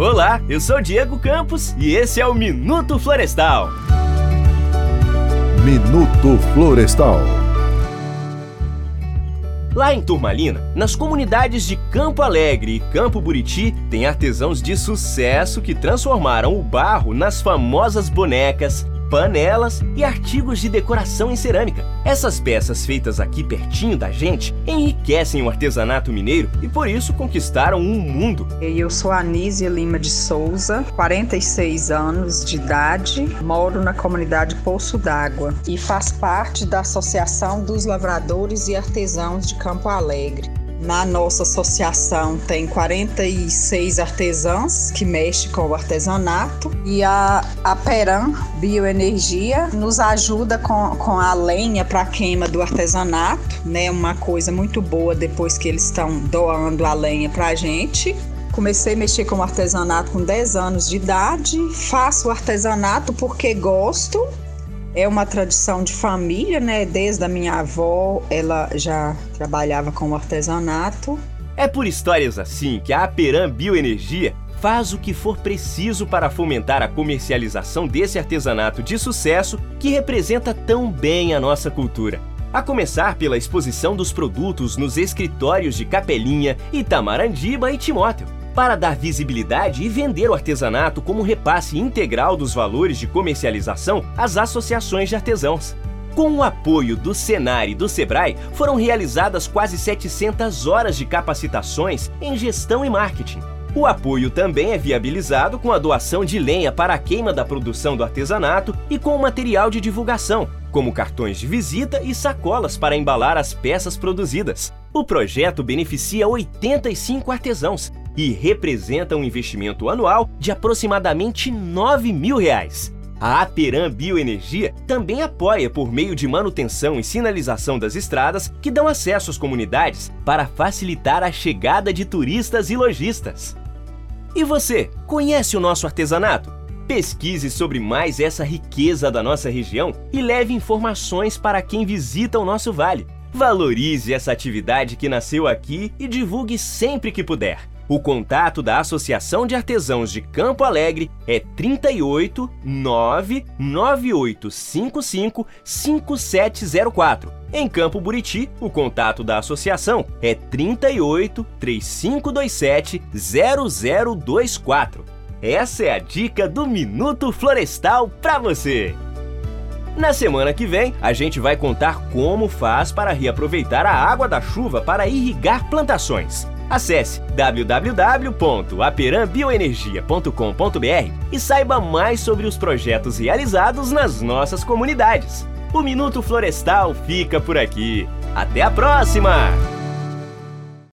Olá, eu sou Diego Campos e esse é o Minuto Florestal. Minuto Florestal. Lá em Turmalina, nas comunidades de Campo Alegre e Campo Buriti, tem artesãos de sucesso que transformaram o barro nas famosas bonecas, panelas e artigos de decoração em cerâmica. Essas peças feitas aqui pertinho da gente enriquecem o artesanato mineiro e por isso conquistaram um mundo. Eu sou Anísia Lima de Souza, 46 anos de idade, moro na comunidade Poço d'Água e faço parte da Associação dos Lavradores e Artesãos de Campo Alegre. Na nossa associação tem 46 artesãs que mexem com o artesanato e a, a Peran Bioenergia nos ajuda com, com a lenha para queima do artesanato, né? Uma coisa muito boa depois que eles estão doando a lenha para a gente. Comecei a mexer com artesanato com 10 anos de idade, faço artesanato porque gosto é uma tradição de família, né? Desde a minha avó, ela já trabalhava com o artesanato. É por histórias assim que a Aperam Bioenergia faz o que for preciso para fomentar a comercialização desse artesanato de sucesso que representa tão bem a nossa cultura. A começar pela exposição dos produtos nos escritórios de Capelinha, Itamarandiba e Timóteo para dar visibilidade e vender o artesanato como repasse integral dos valores de comercialização às associações de artesãos. Com o apoio do Senar e do Sebrae, foram realizadas quase 700 horas de capacitações em gestão e marketing. O apoio também é viabilizado com a doação de lenha para a queima da produção do artesanato e com material de divulgação, como cartões de visita e sacolas para embalar as peças produzidas. O projeto beneficia 85 artesãos e representa um investimento anual de aproximadamente 9 mil reais. A Aperam Bioenergia também apoia por meio de manutenção e sinalização das estradas que dão acesso às comunidades para facilitar a chegada de turistas e lojistas. E você, conhece o nosso artesanato? Pesquise sobre mais essa riqueza da nossa região e leve informações para quem visita o nosso vale. Valorize essa atividade que nasceu aqui e divulgue sempre que puder. O contato da Associação de Artesãos de Campo Alegre é 38 99855 5704. Em Campo Buriti, o contato da associação é 38 3527 0024. Essa é a dica do Minuto Florestal para você. Na semana que vem, a gente vai contar como faz para reaproveitar a água da chuva para irrigar plantações. Acesse www.aperambioenergia.com.br e saiba mais sobre os projetos realizados nas nossas comunidades. O Minuto Florestal fica por aqui. Até a próxima!